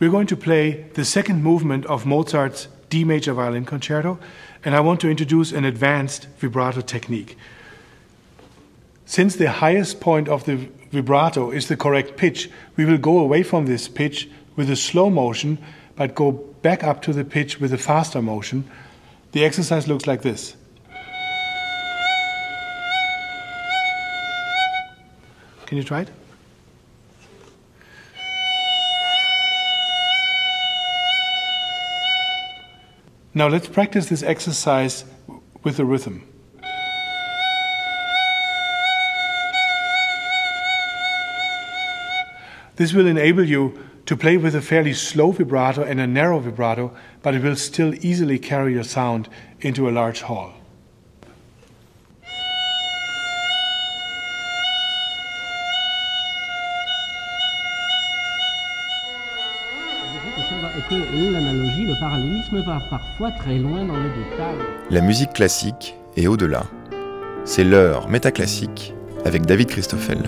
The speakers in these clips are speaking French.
We're going to play the second movement of Mozart's D major violin concerto, and I want to introduce an advanced vibrato technique. Since the highest point of the vibrato is the correct pitch, we will go away from this pitch with a slow motion, but go back up to the pitch with a faster motion. The exercise looks like this. Can you try it? Now let's practice this exercise with a rhythm. This will enable you to play with a fairly slow vibrato and a narrow vibrato, but it will still easily carry your sound into a large hall. La musique classique est au-delà. C'est l'heure métaclassique avec David Christoffel.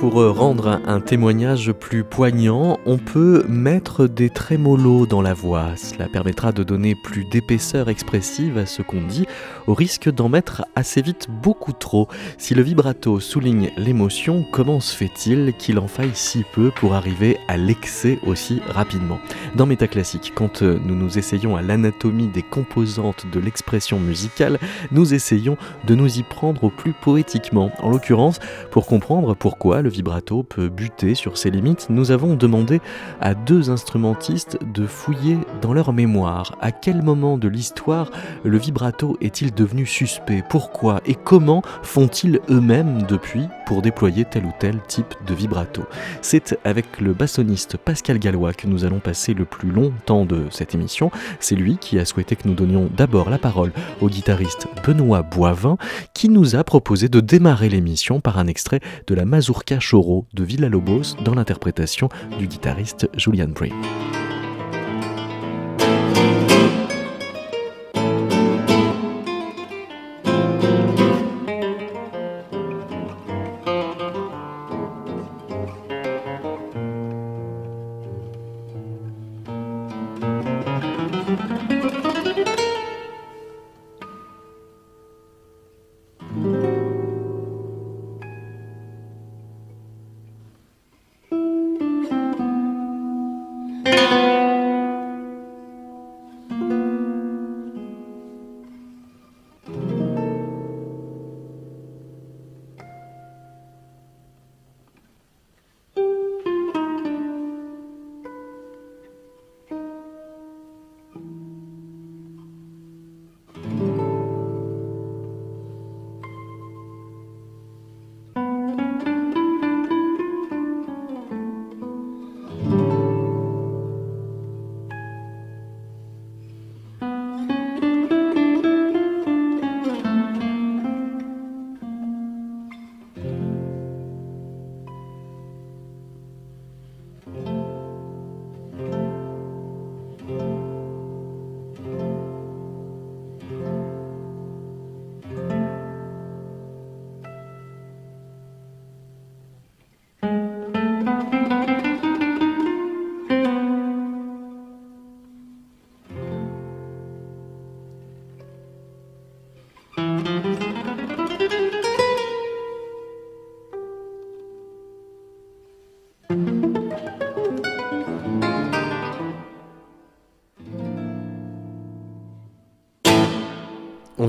Pour euh, rendre un témoignage plus poignant, on peut mettre des trémolos dans la voix. Cela permettra de donner plus d'épaisseur expressive à ce qu'on dit, au risque d'en mettre assez vite beaucoup trop. Si le vibrato souligne l'émotion, comment se fait-il qu'il en faille si peu pour arriver à l'excès aussi rapidement? Dans Métaclassique, quand euh, nous nous essayons à l'anatomie des composantes de l'expression musicale, nous essayons de nous y prendre au plus poétiquement. En l'occurrence, pour comprendre pourquoi le vibrato peut buter sur ses limites, nous avons demandé à deux instrumentistes de fouiller dans leur mémoire. À quel moment de l'histoire le vibrato est-il devenu suspect? Pourquoi et comment font-ils eux-mêmes depuis pour déployer tel ou tel type de vibrato? C'est avec le bassoniste Pascal Gallois que nous allons passer le plus long temps de cette émission. C'est lui qui a souhaité que nous donnions d'abord la parole au guitariste Benoît Boivin, qui nous a proposé de démarrer l'émission par un extrait de la Mazurka Choro de Villa-Lobos dans l'interprétation du guitariste Julian Bray.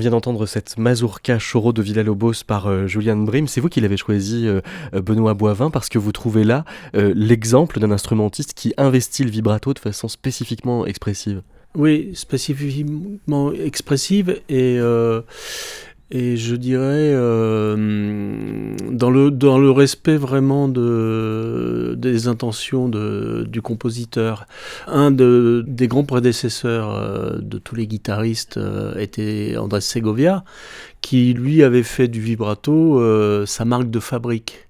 Vient d'entendre cette mazurka choro de Villa-Lobos par euh, Julian Brim. C'est vous qui l'avez choisi, euh, euh, Benoît Boivin, parce que vous trouvez là l'exemple d'un instrumentiste qui investit le vibrato de façon spécifiquement expressive. Oui, spécifiquement expressive et et je dirais euh, dans, le, dans le respect vraiment de, des intentions de, du compositeur. Un de, des grands prédécesseurs euh, de tous les guitaristes euh, était Andrés Segovia, qui lui avait fait du vibrato sa marque de fabrique.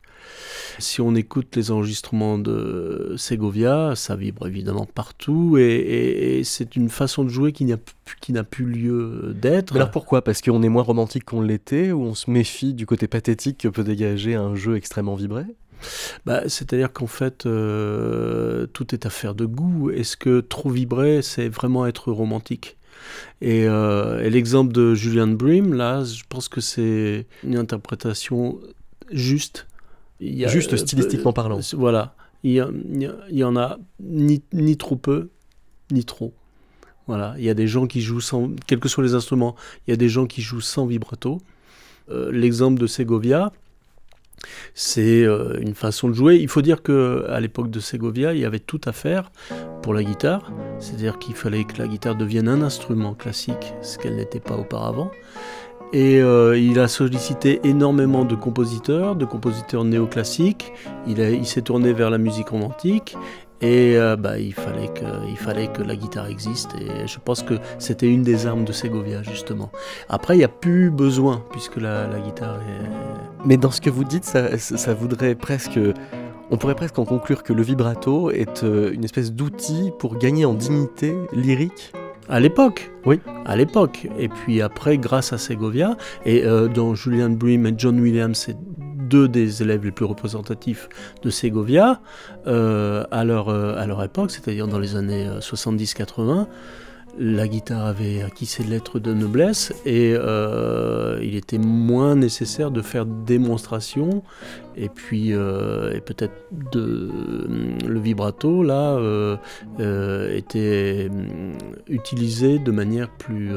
Si on écoute les enregistrements de Segovia, ça vibre évidemment partout et, c'est une façon de jouer qui n'a qui n'a plus lieu d'être. Alors pourquoi? Parce qu'on est moins romantique qu'on l'était ou on se méfie du côté pathétique que peut dégager un jeu extrêmement vibré? Bah, C'est-à-dire qu'en fait, euh, tout est affaire de goût. Est-ce que trop vibrer, c'est vraiment être romantique? Et, euh, et l'exemple de Julian Bream, là, je pense que c'est une interprétation juste. Il y a, juste stylistiquement parlant. Voilà. Il y, a, il y en a ni, ni trop peu, ni trop. Voilà, il y a des gens qui jouent sans, quels que soient les instruments, il y a des gens qui jouent sans vibrato. Euh, l'exemple de Segovia, c'est euh, une façon de jouer. Il faut dire que à l'époque de Segovia, il y avait tout à faire pour la guitare, c'est-à-dire qu'il fallait que la guitare devienne un instrument classique, ce qu'elle n'était pas auparavant. Et euh, il a sollicité énormément de compositeurs, de compositeurs néoclassiques. Il, s'est tourné vers la musique romantique et euh, bah, il, fallait que, la guitare existe. Et je pense que c'était une des armes de Segovia, justement. Après, il n'y a plus besoin, puisque la, guitare est. Mais dans ce que vous dites, ça, ça voudrait presque. On pourrait presque en conclure que le vibrato est euh, une espèce d'outil pour gagner en dignité lyrique à l'époque. Oui. À l'époque. Et puis après, grâce à Segovia, et euh, dont Julian Bream et John Williams, c'est deux des élèves les plus représentatifs de Segovia, euh, à, leur, euh, à leur époque, c'est-à-dire dans les années 70-80, la guitare avait acquis ses lettres de noblesse et euh, il était moins nécessaire de faire démonstration et puis et peut-être le vibrato là était utilisé de manière plus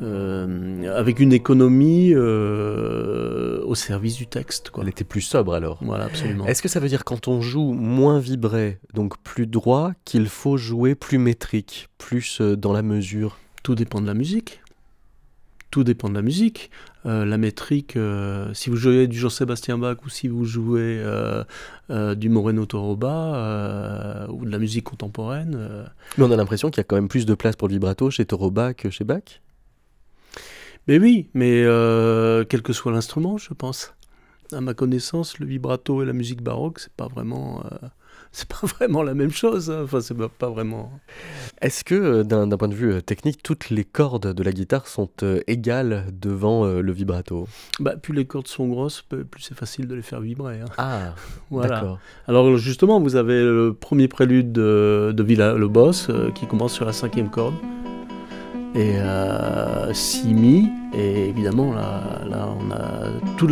euh, avec une économie euh, au service du texte. Quoi. Elle était plus sobre alors. Voilà, absolument. Est-ce que ça veut dire quand on joue moins vibré, donc plus droit, qu'il faut jouer plus métrique, plus euh, dans la mesure? Tout dépend de la musique. Tout dépend de la musique. la métrique, si vous jouez du Jean-Sébastien Bach ou si vous jouez du Moreno Toroba ou de la musique contemporaine. Mais on a l'impression qu'il y a quand même plus de place pour le vibrato chez Toroba que chez Bach mais oui, mais euh, quel que soit l'instrument, je pense. À ma connaissance, le vibrato et la musique baroque, c'est pas vraiment, euh, c'est pas vraiment la même chose. Hein. Enfin, c'est pas vraiment. Est-ce que, euh, d'un point de vue technique, toutes les cordes de la guitare sont égales devant le vibrato? Bah, plus les cordes sont grosses, plus c'est facile de les faire vibrer. Hein. Ah, voilà. Alors justement, vous avez le premier prélude de, de Villa le Boss qui commence sur la cinquième corde et euh, si mi, et évidemment là, là on a toute,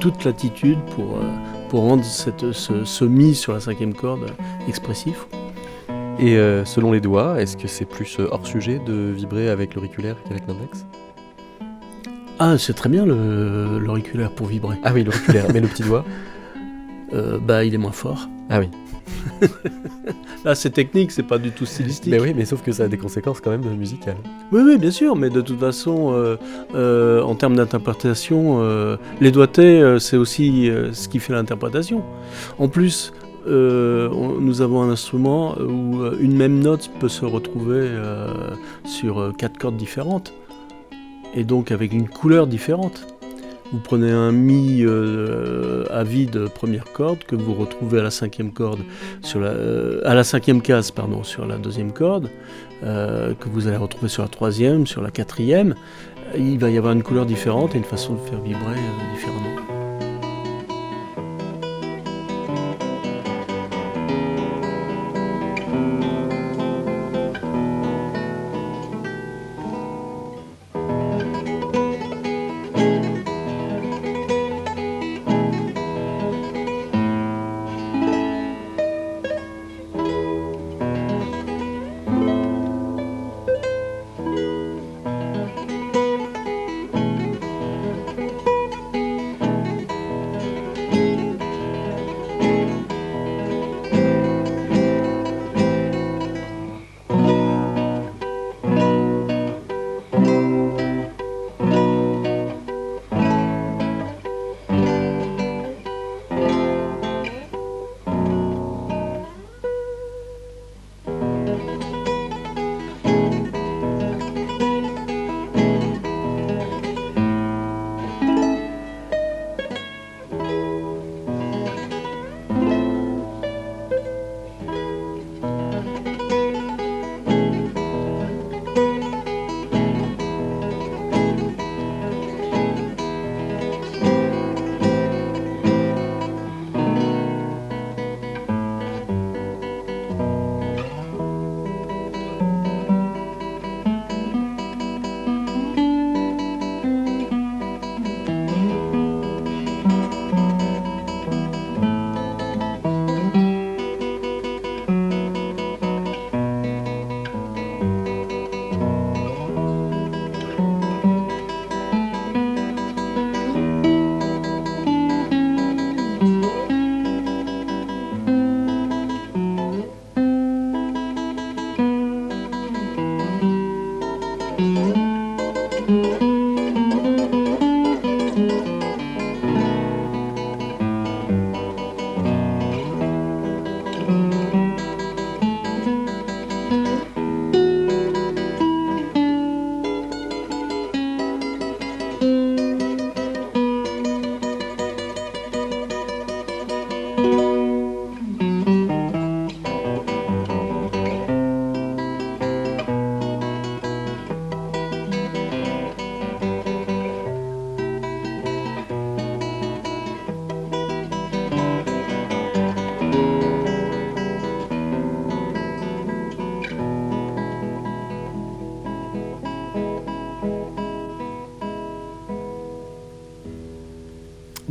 toute l'attitude pour, euh, pour rendre cette, ce, ce, mi sur la cinquième corde expressif. Et euh, selon les doigts, est-ce que c'est plus euh, hors sujet de vibrer avec l'auriculaire qu'avec l'index? Ah, c'est très bien l'auriculaire pour vibrer. Ah oui, l'auriculaire, mais le petit doigt? Bah, il est moins fort. Ah oui. Là, c'est technique, c'est pas du tout stylistique. Mais oui, mais sauf que ça a des conséquences quand même musicales. Oui, oui, bien sûr, mais de toute façon, euh, euh, en termes d'interprétation, euh, les doigtés, c'est aussi ce qui fait l'interprétation. En plus, nous avons un instrument où une même note peut se retrouver sur quatre cordes différentes, et donc avec une couleur différente. Vous prenez un mi euh, à vide première corde que vous retrouvez à la cinquième corde sur la, euh, à la cinquième case pardon sur la deuxième corde euh, que vous allez retrouver sur la troisième, sur la quatrième. Il va y avoir une couleur différente et une façon de faire vibrer différemment.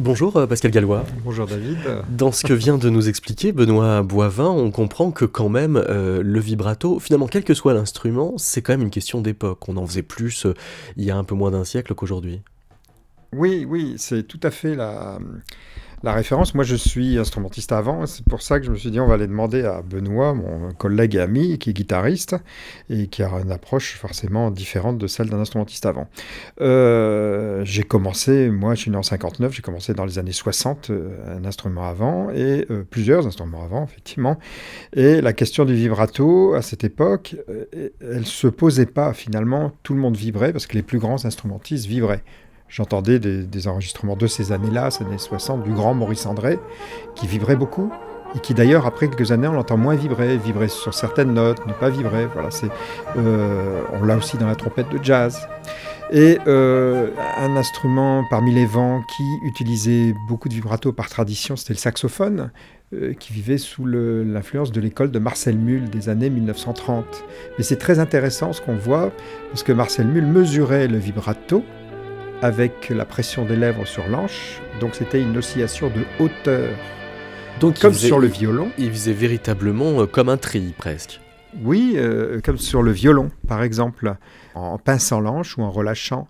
Bonjour euh, Pascal Gallois. Bonjour David. Dans ce que vient de nous expliquer Benoît Boivin, on comprend que quand même euh, le vibrato, finalement quel que soit l'instrument, c'est quand même une question d'époque. On en faisait plus euh, il y a un peu moins d'un siècle qu'aujourd'hui. Oui, oui, c'est tout à fait la, la référence. Moi, je suis instrumentiste avant. C'est pour ça que je me suis dit, on va aller demander à Benoît, mon collègue et ami, qui est guitariste et qui a une approche forcément différente de celle d'un instrumentiste avant. Euh, j'ai commencé, moi, je suis né en 59, j'ai commencé dans les années 60, euh, un instrument avant et euh, plusieurs instruments avant, effectivement. Et la question du vibrato, à cette époque, elle se posait pas finalement. Tout le monde vibrait parce que les plus grands instrumentistes vibraient. J'entendais des, enregistrements de ces années-là, ces années 60, du grand Maurice André, qui vibrait beaucoup, et qui d'ailleurs, après quelques années, on l'entend moins vibrer, vibrer sur certaines notes, ne pas vibrer. Voilà, c'est, euh, on l'a aussi dans la trompette de jazz. Et euh, un instrument parmi les vents qui utilisait beaucoup de vibrato par tradition, c'était le saxophone, euh, qui vivait sous l'influence de l'école de Marcel Mull des années 1930. Mais c'est très intéressant ce qu'on voit, parce que Marcel Mull mesurait le vibrato, avec la pression des lèvres sur l'anche. Donc c'était une oscillation de hauteur. Donc comme sur le violon. Il faisait véritablement euh, comme un tri presque. Oui, euh, comme sur le violon par exemple, en pinçant l'anche ou en relâchant.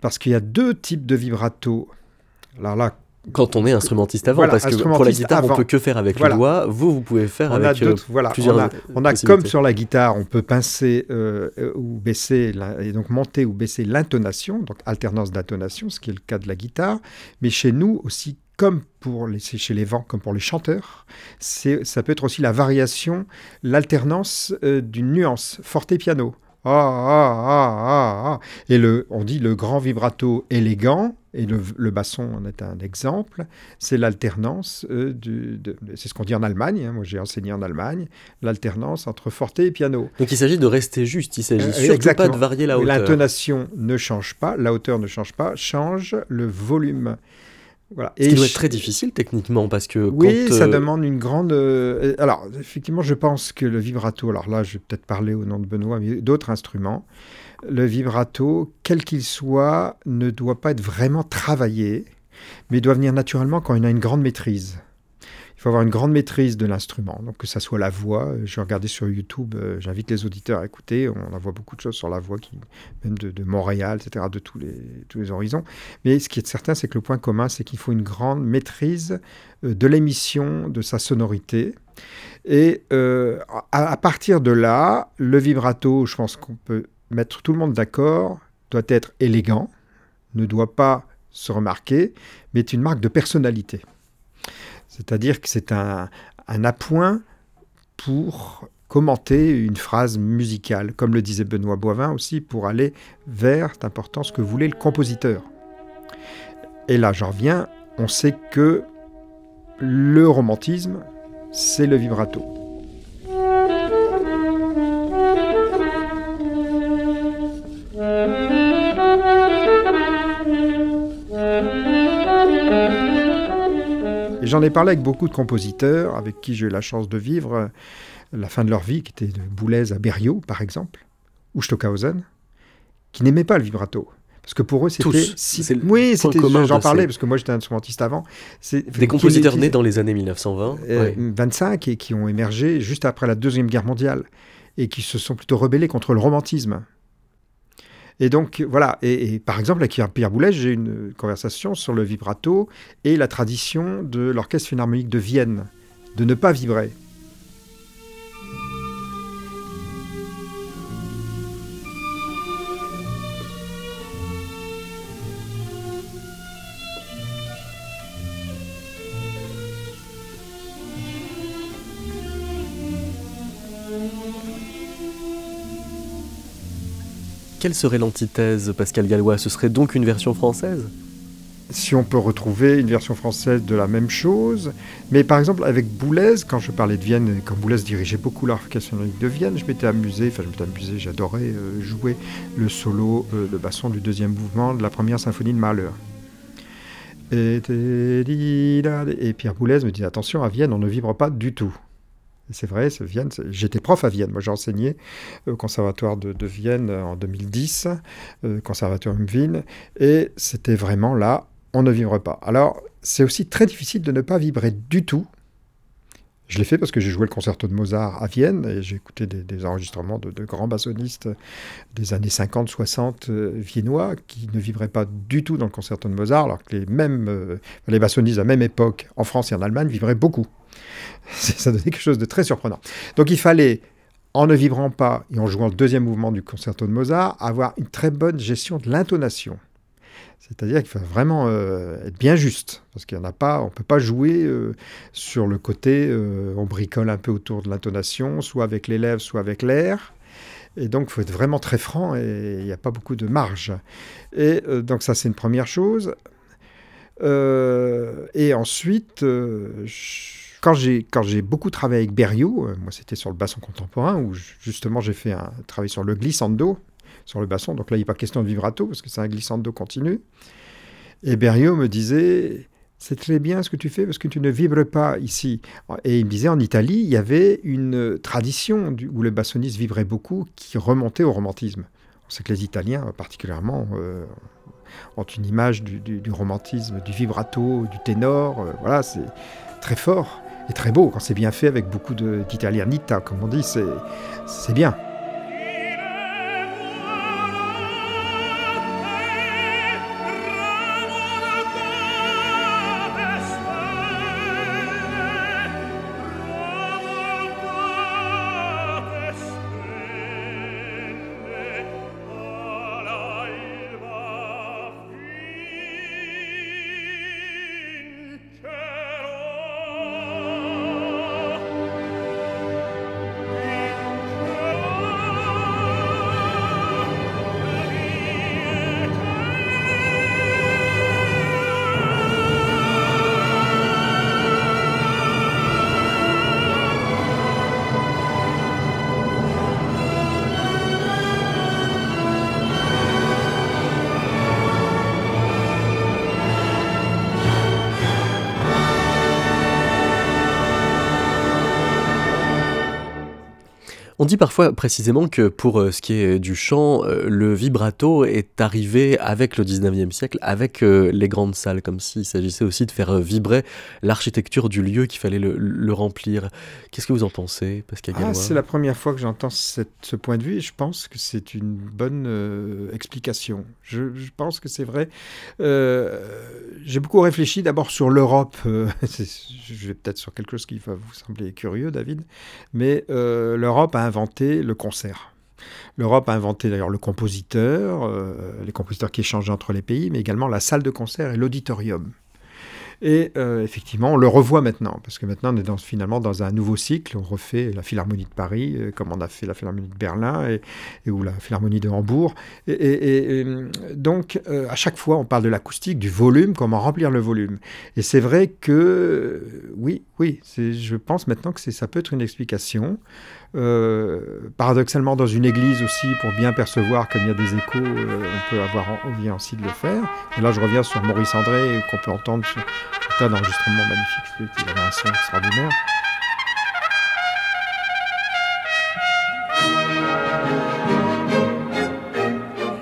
Parce qu'il y a deux types de vibrato. Alors là, quand on est instrumentiste avant, parce que pour la guitare, on on peut que faire avec le doigt. Vous, vous pouvez faire avec euh, voilà, plusieurs. On a, comme sur la guitare, on peut pincer euh, ou baisser et donc monter ou baisser l'intonation, donc alternance d'intonation, ce qui est le cas de la guitare. Mais chez nous aussi, comme pour les, chez les vents, comme pour les chanteurs, ça peut être aussi la variation, l'alternance euh, d'une nuance forte piano. Ah, ah, ah, ah, ah. Et le, on dit le grand vibrato élégant, et le, basson en est un exemple, c'est l'alternance, euh, c'est ce qu'on dit en Allemagne, hein. moi j'ai enseigné en Allemagne, l'alternance entre forte et piano. Donc il s'agit de rester juste, il s'agit euh, surtout pas de varier la hauteur. L'intonation ne change pas, la hauteur ne change pas, change le volume. Voilà. Ce qui doit être très difficile techniquement parce que. Oui, ça euh, demande une grande. Euh, alors, effectivement, je pense que le vibrato, alors là, je vais peut-être parler au nom de Benoît, mais d'autres instruments, le vibrato, quel qu'il soit, ne doit pas être vraiment travaillé, mais doit venir naturellement quand il a une grande maîtrise avoir une grande maîtrise de l'instrument. Donc que ça soit la voix, euh, je regardais sur YouTube, euh, j'invite les auditeurs à écouter, on en voit beaucoup de choses sur la voix, qui, même de, Montréal, etc., de tous les, tous les horizons. Mais ce qui est certain, c'est que le point commun, c'est qu'il faut une grande maîtrise euh, de l'émission, de sa sonorité. Et à, partir de là, le vibrato, je pense qu'on peut mettre tout le monde d'accord, doit être élégant, ne doit pas se remarquer, mais est une marque de personnalité. C'est-à-dire que c'est un, appoint pour commenter une phrase musicale, comme le disait Benoît Boivin aussi, pour aller vers, c'est important, ce que voulait le compositeur. Et là, j'en reviens, on sait que le romantisme, c'est le vibrato. J'en ai parlé avec beaucoup de compositeurs avec qui j'ai eu la chance de vivre euh, la fin de leur vie, qui étaient de Boulez à Berriot, par exemple, ou Stockhausen, qui n'aimaient pas le vibrato. Parce que pour eux, c'était. Si... Oui, j'en parlais, parce que moi j'étais instrumentiste avant. Des compositeurs nés dans les années 1920. 25 euh, et qui ont émergé juste après la Deuxième Guerre mondiale et qui se sont plutôt rebellés contre le romantisme. Et donc, voilà. Et, par exemple, avec Pierre Boulez, j'ai une conversation sur le vibrato et la tradition de l'Orchestre Philharmonique de Vienne, de ne pas vibrer. Quelle serait l'antithèse, Pascal Gallois? Ce serait donc une version française? Si on peut retrouver une version française de la même chose. Mais par exemple, avec Boulez, quand je parlais de Vienne, quand Boulez dirigeait beaucoup l'orchestre de Vienne, je m'étais amusé, enfin je m'étais amusé, j'adorais euh, jouer le solo de euh, basson du deuxième mouvement de la première symphonie de Mahler. Et Pierre Boulez me dit attention, à Vienne, on ne vibre pas du tout. C'est vrai, Vienne, j'étais prof à Vienne. Moi, j'ai enseigné au conservatoire de, Vienne en 2010, euh, conservatoire Vienne, et c'était vraiment là, on ne vibre pas. Alors, c'est aussi très difficile de ne pas vibrer du tout. Je l'ai fait parce que j'ai joué le concerto de Mozart à Vienne et j'ai écouté des, enregistrements de, grands bassonistes des années 50-60 euh, viennois qui ne vibraient pas du tout dans le concerto de Mozart, alors que les mêmes euh, les bassonistes à la même époque en France et en Allemagne vibraient beaucoup. Ça donnait quelque chose de très surprenant. Donc il fallait en ne vibrant pas et en jouant le deuxième mouvement du concerto de Mozart, avoir une très bonne gestion de l'intonation. C'est-à-dire qu'il faut vraiment euh, être bien juste, parce qu'il en a pas, on peut pas jouer euh, sur le côté, euh, on bricole un peu autour de l'intonation, soit avec les lèvres, soit avec l'air. Et donc, il faut être vraiment très franc et il n'y a pas beaucoup de marge. Et donc, ça, c'est une première chose. et ensuite, quand j'ai beaucoup travaillé avec Berriot, moi, c'était sur le basson contemporain, où justement, j'ai fait un travail sur le glissando sur le basson. Donc là, il n'est pas question de vibrato, parce que c'est un glissando continu. Et Berriot me disait, c'est très bien ce que tu fais, parce que tu ne vibres pas ici. Et il me disait, en Italie, il y avait une tradition où le bassoniste vibrait beaucoup, qui remontait au romantisme. On sait que les Italiens, particulièrement, euh, ont une image du, romantisme, du vibrato, du ténor. Euh, voilà, c'est très fort et très beau quand c'est bien fait avec beaucoup d'italianita, comme on dit, c'est bien. Dit parfois précisément que pour euh, ce qui est du chant, euh, le vibrato est arrivé avec le 19e siècle, avec euh, les grandes salles, comme s'il s'agissait aussi de faire vibrer l'architecture du lieu qu'il fallait le, remplir. Qu'est-ce que vous en pensez, Pascal ah, C'est la première fois que j'entends ce point de vue et je pense que c'est une bonne explication. Je, pense que c'est vrai. J'ai beaucoup réfléchi d'abord sur l'Europe. je vais peut-être sur quelque chose qui va vous sembler curieux, David, mais l'Europe a le concert. L'Europe a inventé d'ailleurs le compositeur, euh, les compositeurs qui échangent entre les pays, mais également la salle de concert et l'auditorium. Et euh, effectivement, on le revoit maintenant, parce que maintenant on est finalement dans un nouveau cycle. On refait la Philharmonie de Paris, euh, comme on a fait la Philharmonie de Berlin et, ou la Philharmonie de Hambourg. Et, donc, à chaque fois, on parle de l'acoustique, du volume, comment remplir le volume. Et c'est vrai que, oui, oui, je pense maintenant que ça peut être une explication. Euh, paradoxalement, dans une église aussi, pour bien percevoir comme il y a des échos, euh, on peut avoir envie aussi de le faire. Et là, je reviens sur Maurice André, qu'on peut entendre sur un tas d'enregistrements magnifiques, il avait un son extraordinaire.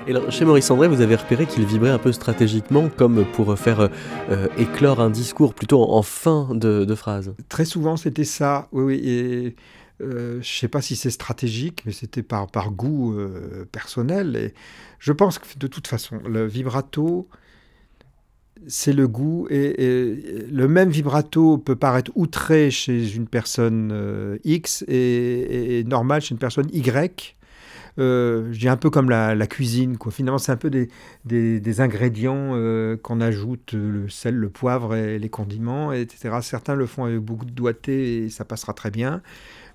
Et alors, chez Maurice André, vous avez repéré qu'il vibrait un peu stratégiquement, comme pour faire euh, éclore un discours plutôt en fin de, de phrase. Très souvent, c'était ça. Oui, oui. Et euh, je ne sais pas si c'est stratégique, mais c'était par, goût euh, personnel. Et je pense que de toute façon, le vibrato, c'est le goût. Et, le même vibrato peut paraître outré chez une personne euh, X et, normal chez une personne Y. je dis un peu comme la, cuisine. Quoi. Finalement, c'est un peu des, des, des ingrédients qu'on ajoute, le sel, le poivre et les condiments, etc. Certains le font avec beaucoup de doigté et ça passera très bien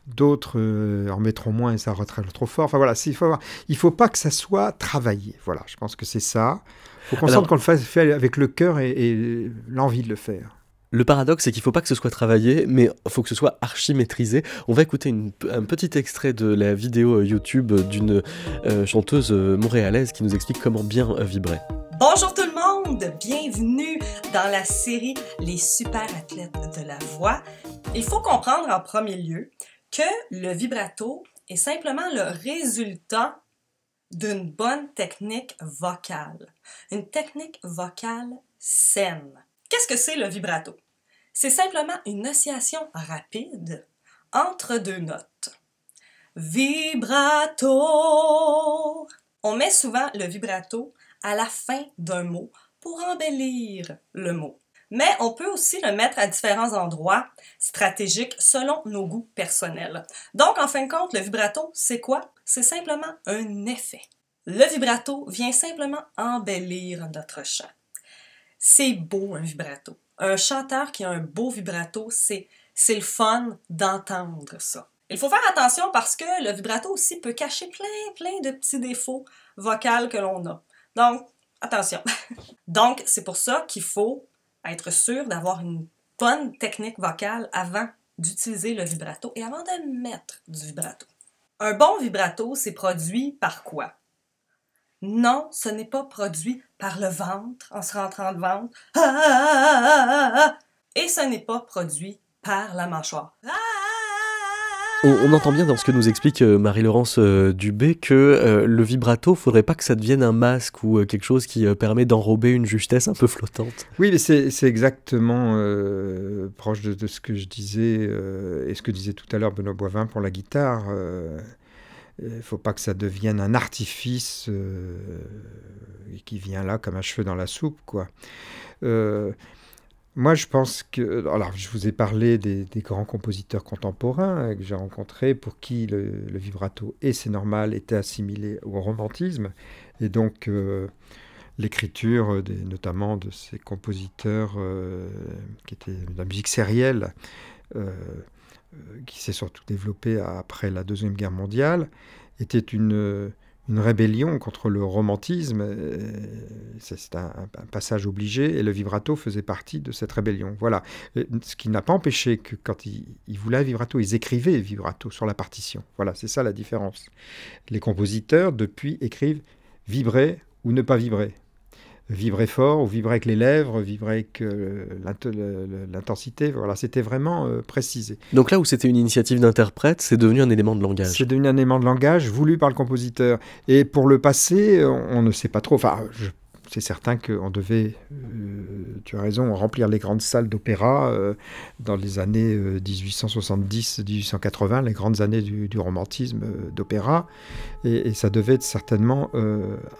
d'autres euh, en mettront moins et ça retraite trop fort. Enfin voilà, il faut il faut pas que ça soit travaillé. Voilà, je pense que c'est ça. Il faut qu'on sente qu'on le fasse fait avec le cœur et, l'envie de le faire. Le paradoxe, c'est qu'il ne faut pas que ce soit travaillé, mais il faut que ce soit archi-maîtrisé. On va écouter un petit extrait de la vidéo euh, YouTube d'une euh, chanteuse montréalaise qui nous explique comment bien vibrer. Bonjour tout le monde, bienvenue dans la série Les super athlètes de la voix. Il faut comprendre en premier lieu que le vibrato est simplement le résultat d'une bonne technique vocale. Une technique vocale saine. Qu'est-ce que c'est le vibrato? C'est simplement une oscillation rapide entre deux notes. Vibrato. On met souvent le vibrato à la fin d'un mot pour embellir le mot. Mais on peut aussi le mettre à différents endroits stratégiques selon nos goûts personnels. Donc, en fin de compte, le vibrato, c'est quoi? C'est simplement un effet. Le vibrato vient simplement embellir notre chant. C'est beau un vibrato. Un chanteur qui a un beau vibrato, c'est c'est le fun d'entendre ça. Il faut faire attention parce que le vibrato aussi peut cacher plein, plein de petits défauts vocaux que l'on a. Donc, attention. Donc, c'est pour ça qu'il faut être sûr d'avoir une bonne technique vocale avant d'utiliser le vibrato et avant de mettre du vibrato. Un bon vibrato, c'est produit par quoi? Non, ce n'est pas produit par le ventre en se rentrant de ventre. Ah, ah, ah, et ce n'est pas produit par la mâchoire. On, entend bien dans ce que nous explique euh, Marie-Laurence euh, Dubé que euh, le vibrato, faudrait pas que ça devienne un masque ou quelque chose qui permet d'enrober une justesse un peu flottante. Oui, mais c'est exactement proche de, ce que je disais et ce que disait tout à l'heure Benoît Boivin pour la guitare. Il ne faut pas que ça devienne un artifice qui vient là comme un cheveu dans la soupe, quoi. Moi, je pense que. Alors, je vous ai parlé des, grands compositeurs contemporains que j'ai rencontrés pour qui le, vibrato, et c'est normal, était assimilé au romantisme. Et donc, euh, l'écriture, notamment de ces compositeurs euh, qui étaient de la musique sérielle, euh, qui s'est surtout développée après la Deuxième Guerre mondiale, était une une rébellion contre le romantisme. Euh, c'est un, passage obligé et le vibrato faisait partie de cette rébellion. Voilà. Ce qui n'a pas empêché que quand ils, voulaient vibrato, ils écrivaient vibrato sur la partition. Voilà, c'est ça la différence. Les compositeurs, depuis, écrivent vibrer ou ne pas vibrer vibrer fort ou vibrer avec les lèvres, vibrer avec euh, l'intensité. Voilà, c'était vraiment euh, précisé. Donc là où c'était une initiative d'interprète, c'est devenu un élément de langage. C'est devenu un élément de langage voulu par le compositeur. Et pour le passé, on, ne sait pas trop. Enfin, je c'est certain qu'on devait, euh, tu as raison, remplir les grandes salles d'opéra euh, dans les années 1870-1880, euh, les grandes années du, romantisme d'opéra. Et, ça devait être certainement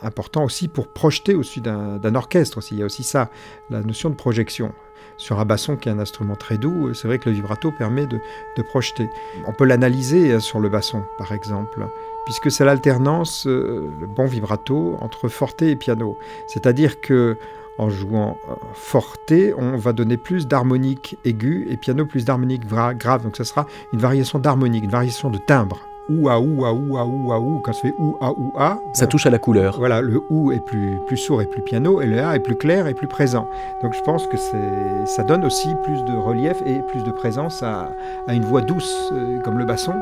important aussi pour projeter au-dessus d'un orchestre. Il y a aussi ça, la notion de projection. Sur un basson qui est un instrument très doux, c'est vrai que le vibrato permet de, de projeter. On peut l'analyser sur le basson, par exemple puisque c'est l'alternance, euh, le bon vibrato, entre forte et piano. C'est-à-dire que en jouant euh, forte, on va donner plus d'harmonique aiguë et piano plus d'harmonique grave. Donc ça sera une variation d'harmonique, une variation de timbre. Ou à ou à ou à ou à ou, quand ça fait ou à ou à. Ça touche à la couleur. Voilà, le ou est plus, plus sourd et plus piano, et le a est plus clair et plus présent. Donc je pense que ça donne aussi plus de relief et plus de présence à, à une voix douce, euh, comme le basson.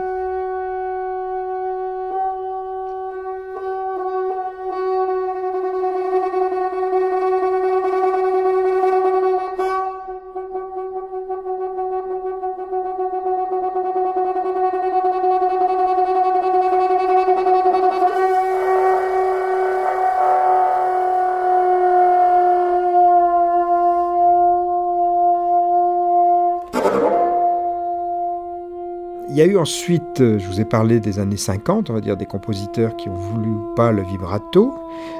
Y a eu ensuite, euh, je vous ai parlé des années 50, on va dire des compositeurs qui ont voulu pas le vibrato.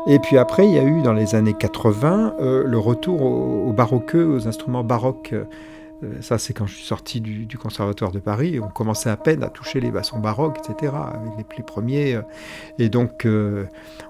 Et puis après, il y a eu dans les années 80 euh, le retour au, baroqueux, aux instruments baroques. Euh, ça, c'est quand je suis sorti du, Conservatoire de Paris. On commençait à peine à toucher les bassons baroques, etc., avec les plus premiers. Et donc,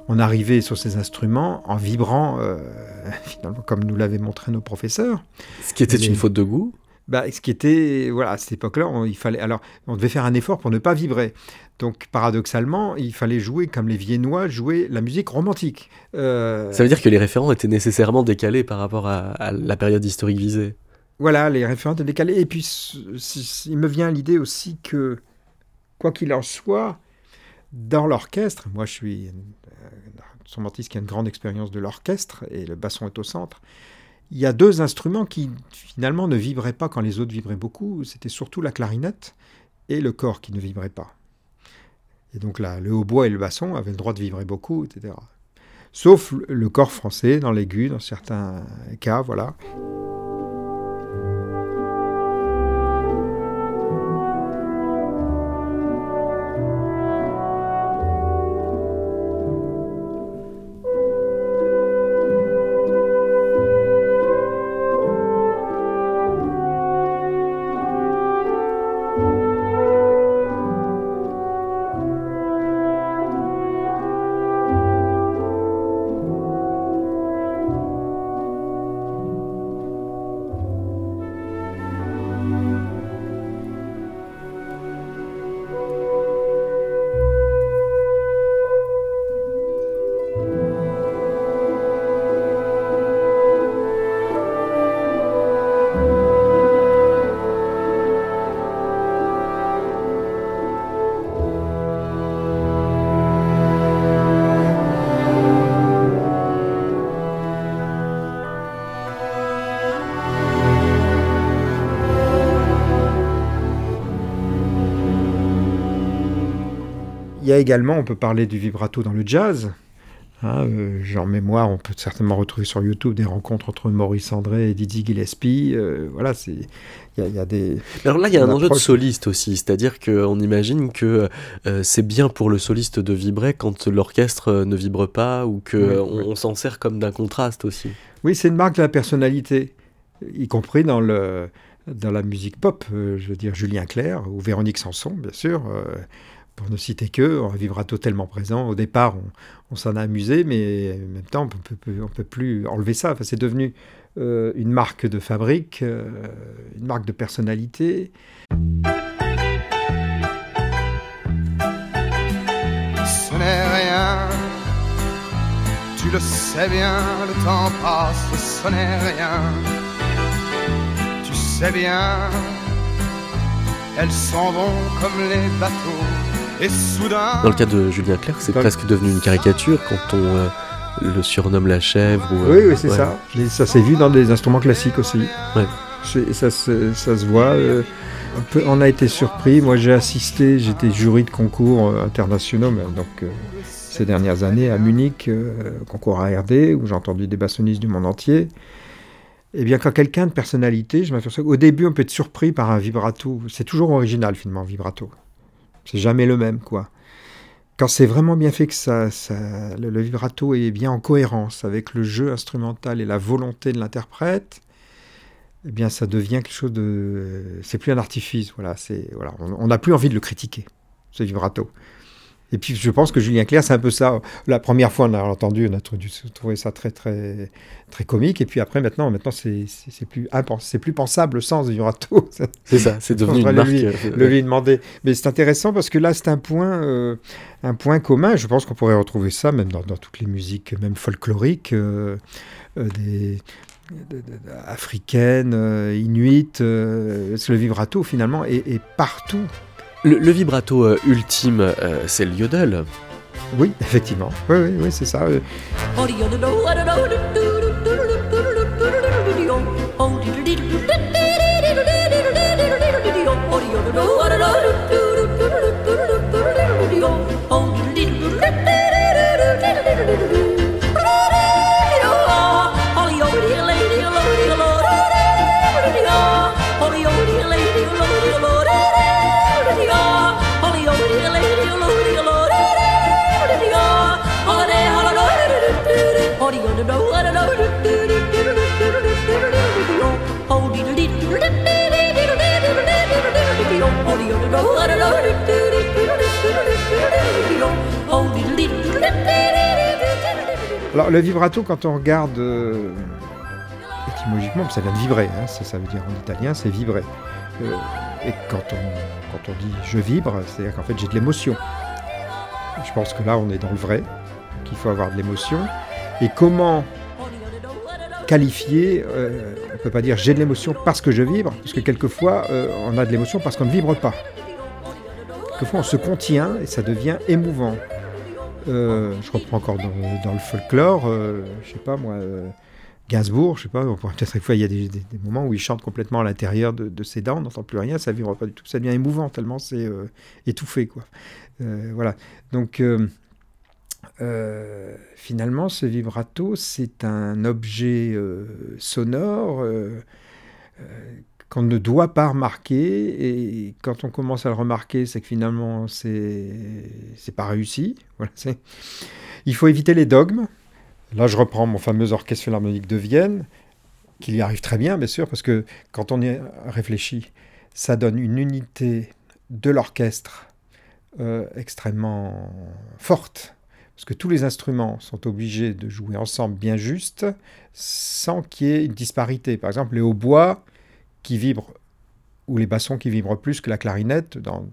on arrivait sur ces instruments en vibrant, finalement, comme nous l'avaient montré nos professeurs. Ce qui était une faute de goût bah, ce qui était, voilà, à cette époque-là, il fallait, alors, on devait faire un effort pour ne pas vibrer. Donc, paradoxalement, il fallait jouer comme les Viennois jouaient la musique romantique. Euh, Ça veut dire que les référents étaient nécessairement décalés par rapport à, la période historique visée. Voilà, les référents étaient décalés. Et puis, il me vient l'idée aussi que, quoi qu'il en soit, dans l'orchestre, moi je suis un instrumentiste qui a une grande expérience de l'orchestre, et le basson est au centre, il y a deux instruments qui finalement ne vibraient pas quand les autres vibraient beaucoup. C'était surtout la clarinette et le corps qui ne vibrait pas. Et donc là, le hautbois et le basson avaient le droit de vibrer beaucoup, etc. sauf le corps français dans l'aigu, dans certains cas, voilà. A également, on peut parler du vibrato dans le jazz. Hein, euh, en mémoire, on peut certainement retrouver sur YouTube des rencontres entre Maurice André et Dizzy Gillespie. Euh, voilà, c'est il y, a des. Alors là, il y a un enjeu de soliste aussi, c'est-à-dire qu'on imagine que euh, c'est bien pour le soliste de vibrer quand l'orchestre ne vibre pas ou que on, s'en sert comme d'un contraste aussi. Oui, c'est une marque de la personnalité, y compris dans le dans la musique pop. je veux dire Julien Clerc ou Véronique Sanson, bien sûr pour ne citer que, un vibrato tellement présent. Au départ, on, s'en a amusé, mais en même temps, on ne peut plus enlever ça. Enfin, c'est devenu euh, une marque de fabrique, euh, une marque de personnalité. Ce n'est rien, tu le sais bien, le temps passe, ce n'est rien. Tu sais bien, elles s'en vont comme les bateaux dans le cas de Julien Clerc, c'est presque devenu une caricature quand on euh, le surnomme la chèvre. Ou, oui, oui, c'est ça. ça s'est vu dans des instruments classiques aussi. Ça, se, ça se voit. Euh, on, a été surpris. Moi, j'ai assisté, j'étais jury de concours euh, internationaux, donc ces dernières années à Munich, concours ARD, où j'ai entendu des bassonistes du monde entier. Et eh bien, quand quelqu'un de personnalité, je m'aperçois qu'au début, on peut être surpris par un vibrato. C'est toujours original, finalement, vibrato. C'est jamais le même, quoi. Quand c'est vraiment bien fait, que ça, le, vibrato est bien en cohérence avec le jeu instrumental et la volonté de l'interprète, eh bien, ça devient quelque chose de. C'est plus un artifice, voilà. C'est voilà, on n'a plus envie de le critiquer, ce vibrato. Et puis je pense que Julien Clerc, c'est un peu ça. La première fois, on a entendu, on a trouvé ça très très très comique. Et puis après, maintenant, maintenant c'est plus c'est plus pensable le sens du. C'est ça, c'est devenu une marque. Euh, le lui demander. Mais c'est intéressant parce que là, c'est un point euh, un point commun. Je pense qu'on pourrait retrouver ça même dans, toutes les musiques, même folkloriques, euh, des africaines, inuites. le vibrato finalement est partout le, vibrato euh, ultime, euh, c'est le yodel. Oui, effectivement. Oui, oui, oui c'est ça. Le vibrato, quand on regarde euh, étymologiquement, ça vient de vibrer, hein, ça, veut dire en italien, c'est vibrer. Euh, et quand on, quand on dit je vibre, c'est-à-dire qu'en fait j'ai de l'émotion. Je pense que là on est dans le vrai, qu'il faut avoir de l'émotion. Et comment qualifier, euh, on ne peut pas dire j'ai de l'émotion parce que je vibre, parce que quelquefois on a de l'émotion parce qu'on ne vibre pas. Quelquefois on se contient et ça devient émouvant. Euh, je reprends encore dans, le folklore, euh, je sais pas moi, euh, Gainsbourg, je sais pas, peut-être une fois il y a des, moments où il chante complètement à l'intérieur de, ses dents, on n'entend plus rien, ça vibre pas du tout, ça devient émouvant tellement c'est étouffé quoi. voilà. Donc euh, finalement, ce vibrato, c'est un objet euh, sonore euh, qu'on ne doit pas remarquer. Et quand on commence à le remarquer, c'est que finalement, c'est c'est pas réussi. Voilà, il faut éviter les dogmes. Là, je reprends mon fameux orchestre philharmonique de Vienne, qu'il y arrive très bien, bien sûr, parce que quand on y réfléchit, ça donne une unité de l'orchestre extrêmement forte parce que tous les instruments sont obligés de jouer ensemble bien juste, sans qu'il y ait une disparité. Par exemple, les hautbois qui vibrent, ou les bassons qui vibrent plus que la clarinette dans,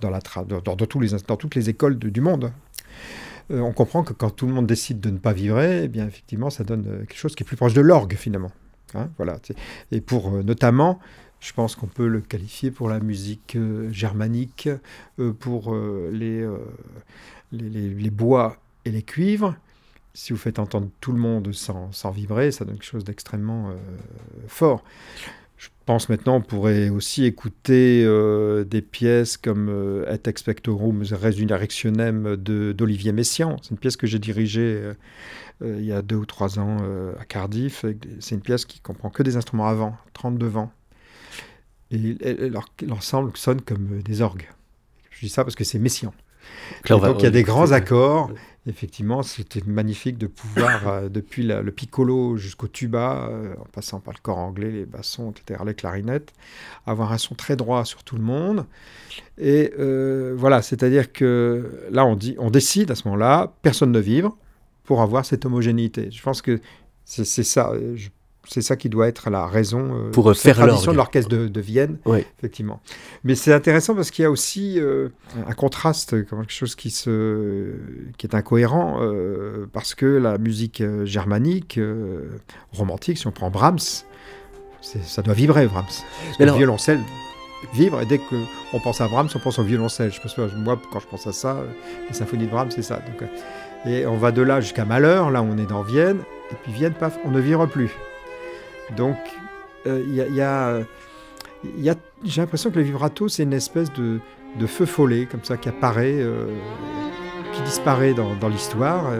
dans, la dans, dans, tous les, dans toutes les écoles du monde. Euh, on comprend que quand tout le monde décide de ne pas vibrer, eh bien effectivement, ça donne euh, quelque chose qui est plus proche de l'orgue finalement. Hein, voilà. Et pour euh, notamment, je pense qu'on peut le qualifier pour la musique germanique, pour les, les, les, bois et les cuivres, si vous faites entendre tout le monde sans, sans vibrer, ça donne quelque chose d'extrêmement fort. Je pense maintenant on pourrait aussi écouter euh, des pièces comme euh, Et expectorum resurrectionem d'Olivier Messiaen. C'est une pièce que j'ai dirigée euh, il y a deux ou trois ans à Cardiff. C'est une pièce qui comprend que des instruments avant, 32 vents. Et l'ensemble sonne comme des orgues. Je dis ça parce que c'est Messiaen. donc il y a des grands accords effectivement, c'était magnifique de pouvoir, euh, depuis le piccolo jusqu'au tuba, euh, en passant par le corps anglais, les bassons, etc., les clarinettes, avoir un son très droit sur tout le monde. Et euh, voilà, c'est-à-dire que là, on, dit, on décide à ce moment-là, personne ne vibre, pour avoir cette homogénéité. Je pense que c'est ça. Je c'est ça qui doit être la raison euh, pour faire tradition de l'orchestre de, Vienne, effectivement. Mais c'est intéressant parce qu'il y a aussi euh, un contraste, quelque chose qui, se, qui est incohérent, euh, parce que la musique germanique, romantique, si on prend Brahms, ça doit vibrer, Brahms. le violoncelle vibre, et dès qu'on pense à Brahms, on pense au violoncelle. Je pense, moi, quand je pense à ça, les symphonies de Brahms, c'est ça. Donc, et on va de là jusqu'à Malheur, là on est dans Vienne, et puis Vienne, paf, on ne vibre plus. Donc, euh, il y a, j'ai l'impression que le vibrato, c'est une espèce de, feu follet, comme ça, qui apparaît, euh, qui disparaît dans, dans l'histoire.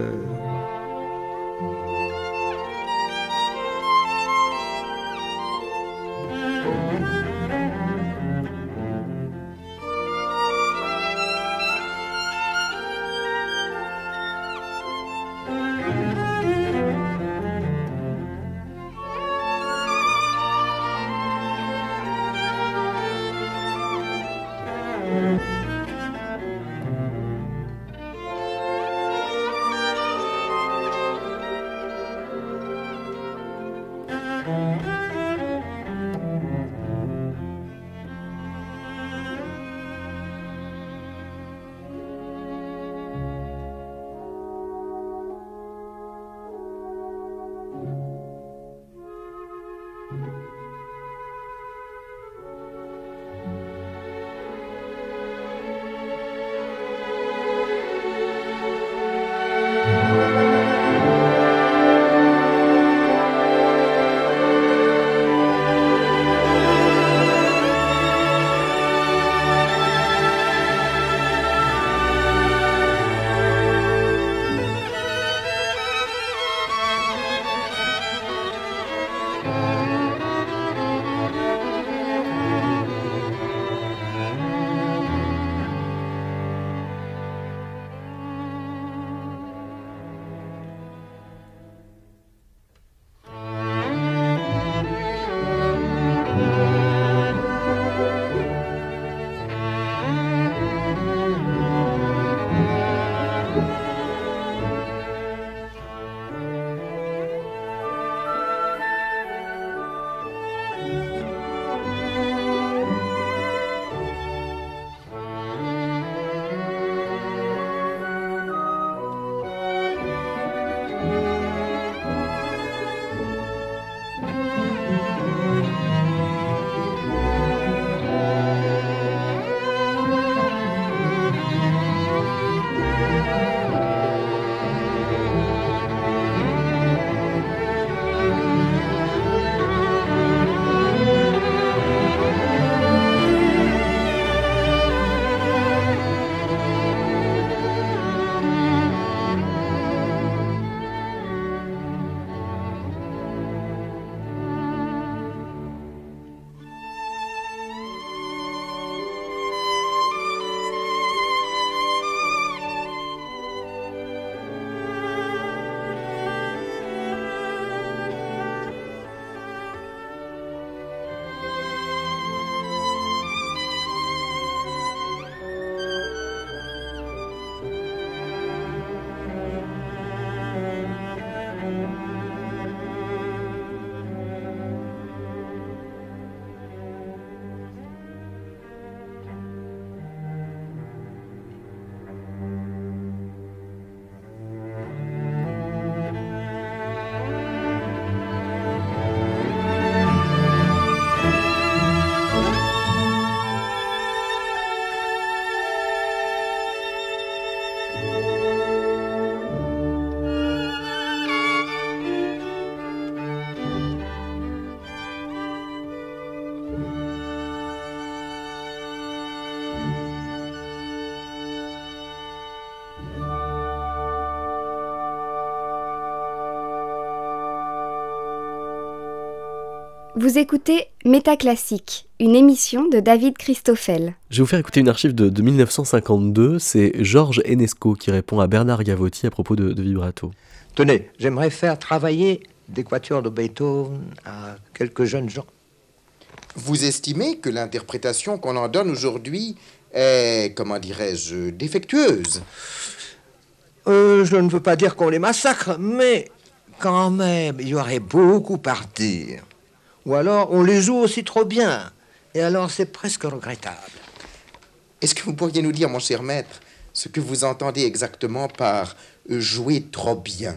Vous écoutez Métaclassique, une émission de David Christoffel. Je vais vous faire écouter une archive de, 1952. C'est Georges Enesco qui répond à Bernard Gavotti à propos de, vibrato. Tenez, j'aimerais faire travailler des quatuors de Beethoven à quelques jeunes gens. Vous estimez que l'interprétation qu'on en donne aujourd'hui est, comment dirais-je, défectueuse? Euh, Je ne veux pas dire qu'on les massacre, mais quand même, il y aurait beaucoup à dire. Ou alors on les joue aussi trop bien. Et alors c'est presque regrettable. Est-ce que vous pourriez nous dire, mon cher maître, ce que vous entendez exactement par jouer trop bien?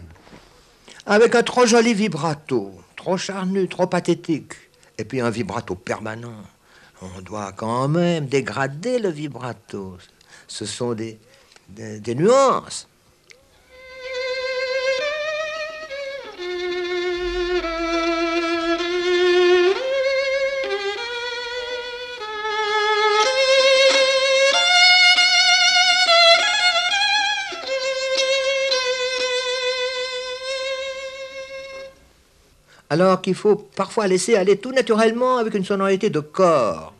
Avec un trop joli vibrato, trop charnu, trop pathétique, et puis un vibrato permanent. On doit quand même dégrader le vibrato. Ce sont des, des nuances. Alors qu'il faut parfois laisser aller tout naturellement avec une sonorité de corps.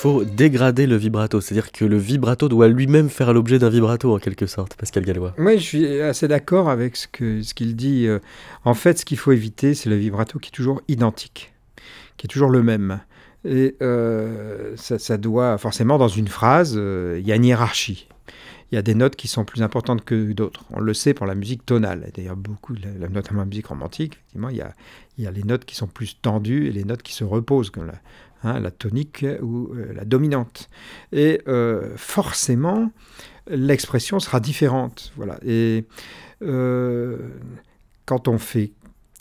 Faut dégrader le vibrato, c'est-à-dire que le vibrato doit lui-même faire l'objet d'un vibrato en quelque sorte, Pascal Gallois. Oui, je suis assez d'accord avec ce qu'il dit. Euh. En fait, ce qu'il faut éviter, c'est le vibrato qui est toujours identique, qui est toujours le même. Et euh, ça, doit forcément, dans une phrase, euh, il y a une hiérarchie. Il y a des notes qui sont plus importantes que d'autres. On le sait pour la musique tonale. D'ailleurs, beaucoup, notamment la musique romantique, effectivement, il y, a, les notes qui sont plus tendues et les notes qui se reposent, Hein, la tonique ou euh, la dominante. Et euh, forcément, l'expression sera différente. Voilà. Et euh, quand on fait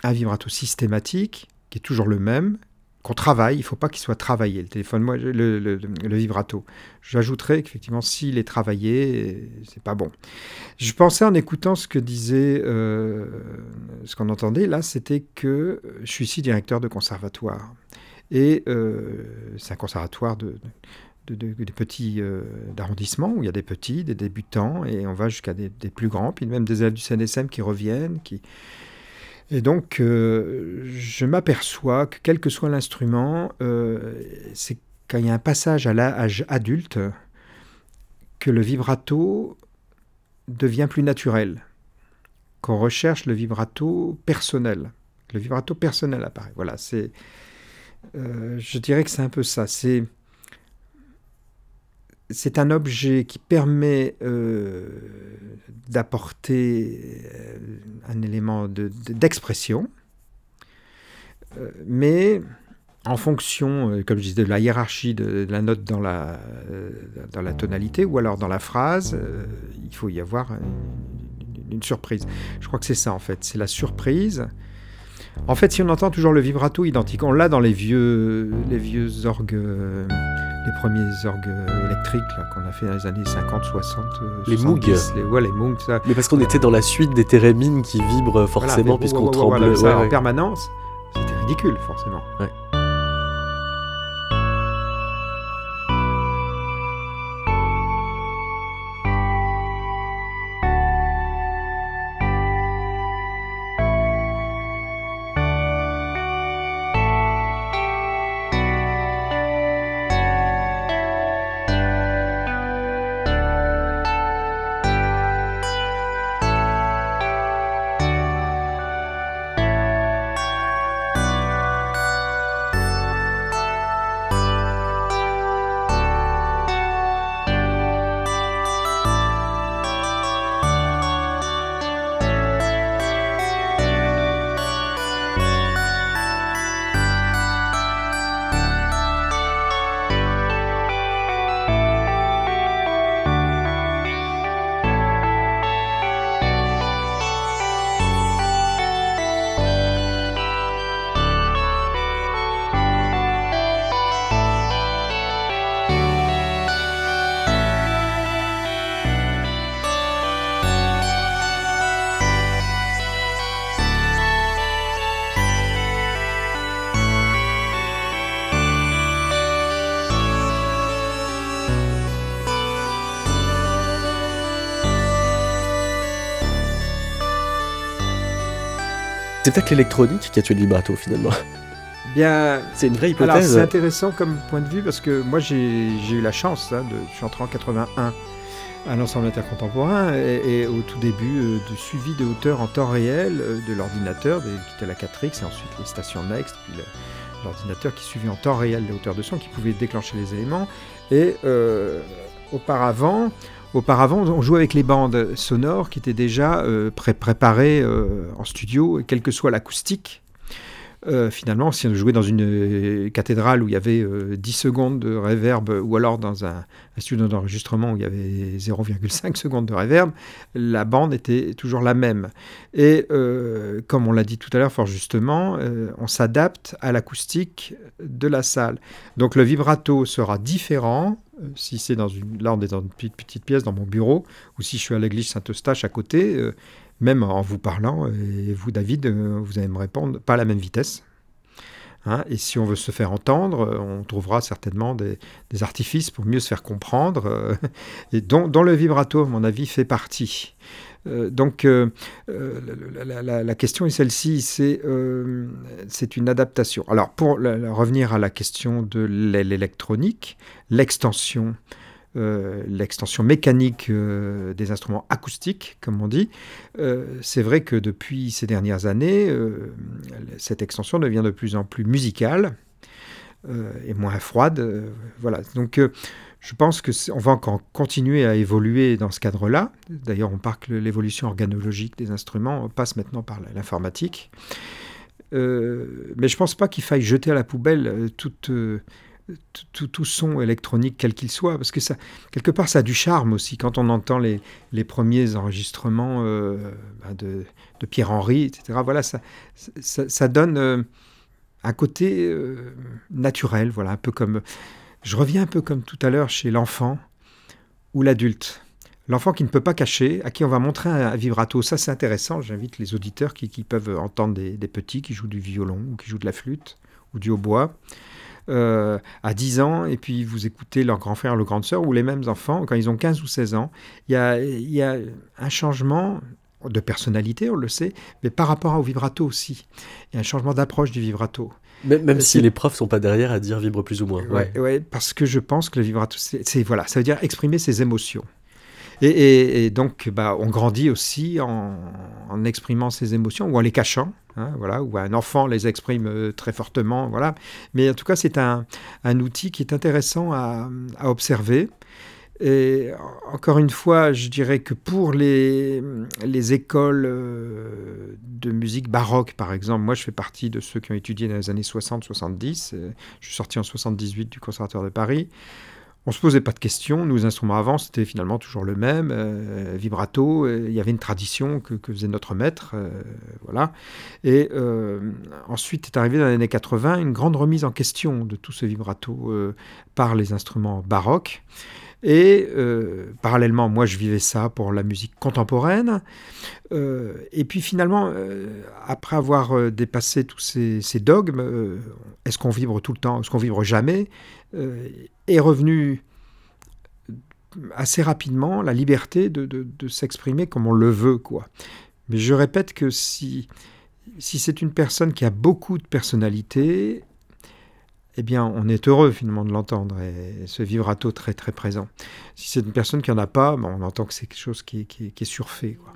un vibrato systématique, qui est toujours le même, qu'on travaille, il ne faut pas qu'il soit travaillé, le le, vibrato. J'ajouterais qu'effectivement, s'il est travaillé, c'est pas bon. Je pensais en écoutant ce que disait, ce qu'on entendait là, c'était que je suis ici directeur de conservatoire. Et euh, c'est un conservatoire de, petits euh, d'arrondissement où il y a des petits, des débutants, et on va jusqu'à des, plus grands, puis même des élèves du CNSM qui reviennent. Et donc, euh, je m'aperçois que quel que soit l'instrument, c'est quand il y a un passage à l'âge adulte que le vibrato devient plus naturel, qu'on recherche le vibrato personnel. Le vibrato personnel apparaît. Voilà, c'est euh, je dirais que c'est un peu ça. C'est c'est un objet qui permet euh, d'apporter euh, un élément d'expression, mais en fonction, comme je disais, de la hiérarchie de, la note dans la, dans la tonalité ou alors dans la phrase, il faut y avoir une surprise. Je crois que c'est ça en fait, c'est la surprise en fait, si on entend toujours le vibrato identique, on l'a dans les vieux, les vieux orgues, euh, les premiers orgues électriques qu'on a fait dans les années 50, 60, les Moog. Les, ouais, les Moog, ça. Mais parce qu'on était dans la suite des thérémines qui vibrent forcément puisqu'on tremble en permanence. C'était ridicule, forcément. C'est peut-être l'électronique qui a tué le vibrato finalement. Bien, c'est une vraie alors, hypothèse. c'est intéressant comme point de vue parce que moi j'ai eu la chance, hein, de, je suis entré en 81 à l'ensemble intercontemporain et, et au tout début euh, du suivi de hauteur en temps réel euh, de l'ordinateur, qui était la 4X et ensuite les stations Next, puis l'ordinateur qui suivait en temps réel les hauteurs de son, qui pouvait déclencher les éléments. Et euh, auparavant, auparavant, on jouait avec les bandes sonores qui étaient déjà euh, pré- préparées euh, en studio, quelle que soit l'acoustique. Euh, finalement, si on jouait dans une euh, cathédrale où il y avait euh, 10 secondes de réverb, ou alors dans un, studio d'enregistrement où il y avait 0,5 secondes de réverb, la bande était toujours la même. Et euh, comme on l'a dit tout à l'heure fort justement, euh, on s'adapte à l'acoustique de la salle. Donc le vibrato sera différent euh, si c'est dans une... Là, on est dans une petite, pièce dans mon bureau, ou si je suis à l'église Saint-Eustache à côté, euh, même en vous parlant, et vous, David, euh, vous allez me répondre, pas à la même vitesse. Hein, et si on veut se faire entendre, euh, on trouvera certainement des, artifices pour mieux se faire comprendre, euh, et dont, le vibrato, à mon avis, fait partie. Donc, la, question est celle-ci, c'est une adaptation. Alors, pour revenir à la question de l'é- l'électronique, l'extension euh, l'extension mécanique euh, des instruments acoustiques, comme on dit, euh, c'est vrai que depuis ces dernières années, cette extension devient de plus en plus musicale et moins froide. voilà. Donc, je pense que c'est- on va encore continuer à évoluer dans ce cadre-là. D'ailleurs, on part que l'évolution organologique des instruments passe maintenant par l'informatique. Mais je pense pas qu'il faille jeter à la poubelle toute, tout, tout- son électronique, quel qu'il soit, parce que ça, quelque part, ça a du charme aussi. Quand on entend les, les premiers enregistrements euh, ben, de, de Pierre-Henry, etc., voilà, ça, ça, donne euh, un côté euh, naturel, voilà, un peu comme... Je reviens un peu comme tout à l'heure chez l'enfant ou l'adulte. L'enfant qui ne peut pas cacher, à qui on va montrer un, vibrato. Ça, c'est intéressant. J'invite les auditeurs qui, peuvent entendre des petits qui jouent du violon ou qui jouent de la flûte ou du hautbois euh, à 10 ans, et puis vous écoutez leur grand frère, leur grande sœur, ou les mêmes enfants, quand ils ont 15 ou 16 ans, il y a, y a un changement de personnalité, on le sait, mais par rapport au vibrato aussi. Il y a un changement d'approche du vibrato. Même, même si les profs sont pas derrière à dire vibre plus ou moins. Ouais, ouais, parce que je pense que le vibrato, c'est- voilà, ça veut dire exprimer ses émotions. Et, donc, bah, on grandit aussi en, exprimant ses émotions ou en les cachant. hein, voilà, ou un enfant les exprime euh, très fortement. Voilà. Mais en tout cas, c'est un, outil qui est intéressant à, observer. Et encore une fois, je dirais que pour les, les écoles euh, de musique baroque, par exemple, moi je fais partie de ceux qui ont étudié dans les années 60-70. euh, Je suis sorti en 78 du Conservatoire de Paris. On se posait pas de questions. Les instruments avant, c'était finalement toujours le même. euh, vibrato, euh, il y avait une tradition que, faisait notre maître. euh, voilà. Et ensuite est arrivé dans les années 80 une grande remise en question de tout ce vibrato par les instruments baroques. Et parallèlement, moi, je vivais ça pour la musique contemporaine. Et puis finalement, après avoir dépassé tous ces, ces dogmes, est-ce qu'on vibre tout le temps, est-ce qu'on vibre jamais, est revenu assez rapidement la liberté de, de- s'exprimer comme on le veut, quoi. Mais je répète que si, si c'est une personne qui a beaucoup de personnalité, eh bien, on est heureux finalement de l'entendre et ce vibrato très très présent. Si c'est une personne qui en a pas, on entend que c'est quelque chose qui est surfait, quoi.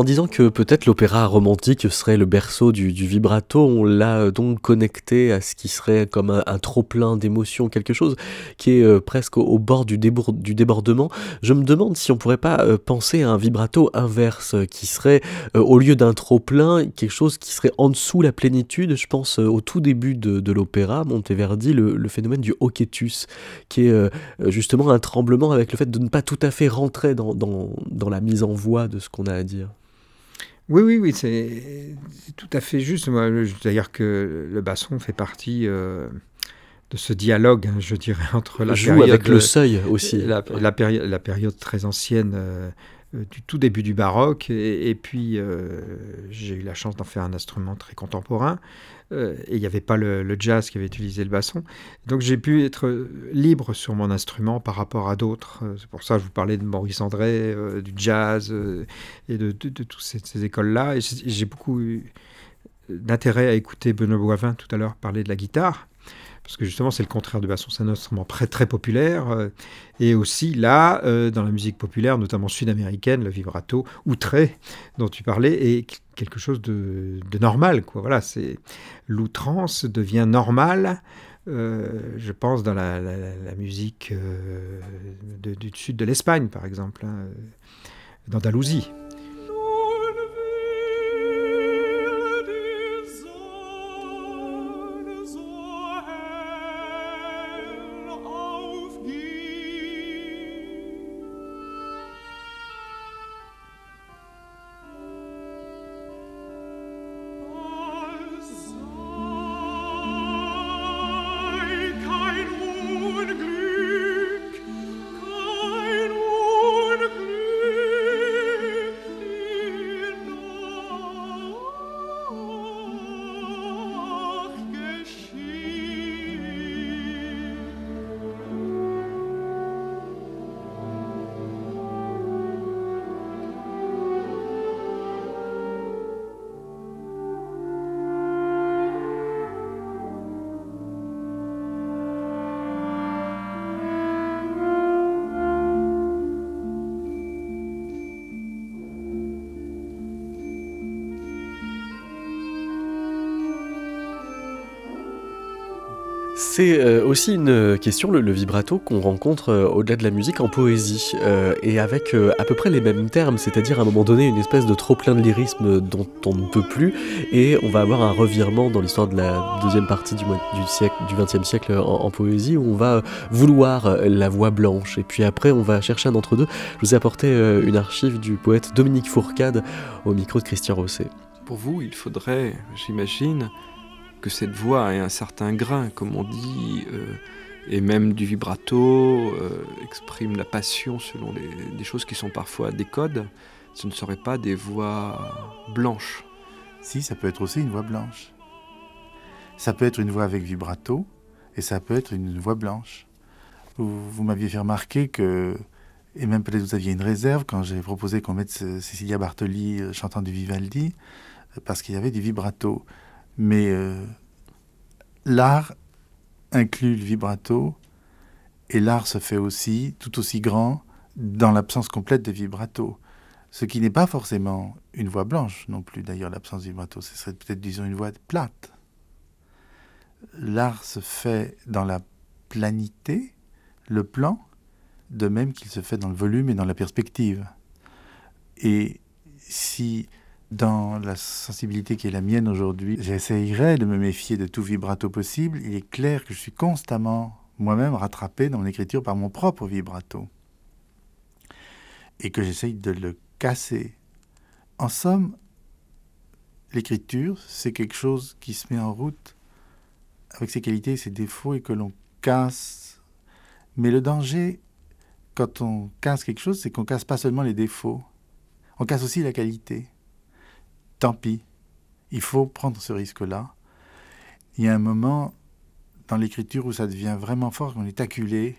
En disant que peut-être l'opéra romantique serait le berceau du, vibrato, on l'a euh, donc connecté à ce qui serait comme un, trop-plein d'émotions, quelque chose qui est euh, presque au, bord du, débordement. Je me demande si on pourrait pas euh, penser à un vibrato inverse, qui serait, au lieu d'un trop-plein, quelque chose qui serait en dessous la plénitude. Je pense au tout début de, l'opéra, Monteverdi, le, phénomène du hoquetus, qui est justement un tremblement avec le fait de ne pas tout à fait rentrer dans, la mise en voix de ce qu'on a à dire. Oui, oui, oui, c'est tout à fait juste. C'est-à-dire que le basson fait partie euh, de ce dialogue, hein, je dirais, entre la Joue avec le seuil aussi. La, la, la période très ancienne euh, euh, du tout début du baroque, et, puis j'ai eu la chance d'en faire un instrument très contemporain. Euh, et il n'y avait pas le, jazz qui avait utilisé le basson. Donc j'ai pu être libre sur mon instrument par rapport à d'autres. Euh, c'est pour ça que je vous parlais de Maurice André, euh, du jazz et de, toutes ces, écoles-là. Et j'ai beaucoup d'intérêt à écouter Benoît Boivin tout à l'heure parler de la guitare parce que justement c'est le contraire du basson, c'est un instrument très très populaire, et aussi là, dans la musique populaire, notamment sud-américaine, le vibrato, outré, dont tu parlais, est quelque chose de, normal. Voilà, c'est l'outrance devient normale. Euh, je pense dans la, musique euh, du sud de l'Espagne, par exemple, hein, d'Andalousie. C'est euh, aussi une question, le, vibrato, qu'on rencontre euh, au-delà de la musique en poésie, euh, et avec à peu près les mêmes termes, c'est-à-dire à un moment donné une espèce de trop-plein de lyrisme dont on ne peut plus, et on va avoir un revirement dans l'histoire de la deuxième partie du, du, siècle, siècle en, poésie, où on va vouloir la voix blanche, et puis après on va chercher un entre-deux. Je vous ai apporté une archive du poète Dominique Fourcade au micro de Christian Rosset. Pour vous, il faudrait, j'imagine, que cette voix ait un certain grain, comme on dit, euh, et même du vibrato, euh, exprime la passion selon des choses qui sont parfois des codes, ce ne seraient pas des voix blanches. Si, ça peut être aussi une voix blanche. Ça peut être une voix avec vibrato, et ça peut être une voix blanche. Vous, m'aviez fait remarquer que, et même peut-être vous aviez une réserve quand j'ai proposé qu'on mette Cecilia Bartoli euh, chantant du Vivaldi, parce qu'il y avait du vibrato. Mais euh, l'art inclut le vibrato et l'art se fait aussi tout aussi grand dans l'absence complète de vibrato. Ce qui n'est pas forcément une voix blanche non plus, d'ailleurs, l'absence de vibrato. Ce serait peut-être, disons, une voix plate. L'art se fait dans la planité, le plan, de même qu'il se fait dans le volume et dans la perspective. Et si dans la sensibilité qui est la mienne aujourd'hui, j'essayerai de me méfier de tout vibrato possible. Il est clair que je suis constamment moi-même rattrapé dans mon écriture par mon propre vibrato. Et que j'essaye de le casser. En somme, l'écriture, c'est quelque chose qui se met en route avec ses qualités et ses défauts et que l'on casse. Mais le danger, quand on casse quelque chose, c'est qu'on casse pas seulement les défauts, on casse aussi la qualité tant pis, il faut prendre ce risque-là. Il y a un moment dans l'écriture où ça devient vraiment fort, qu'on est acculé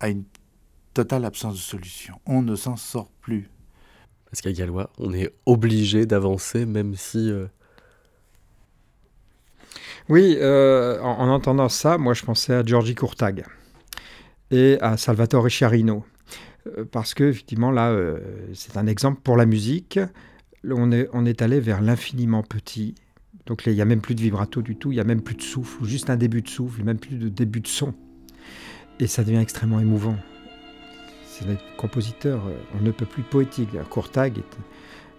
à une totale absence de solution. On ne s'en sort plus. Parce qu'à Gallois, on est obligé d'avancer même si... Euh, oui, euh, en, entendant ça, moi je pensais à Giorgi Courtag et à Salvatore Chiarino. euh, parce que effectivement là, euh, c'est un exemple pour la musique. On est, allé vers l'infiniment petit. Donc il n'y a même plus de vibrato du tout, il n'y a même plus de souffle, ou juste un début de souffle, même plus de début de son. Et ça devient extrêmement émouvant. C'est le compositeur, euh, on ne peut plus poétique. Courtag est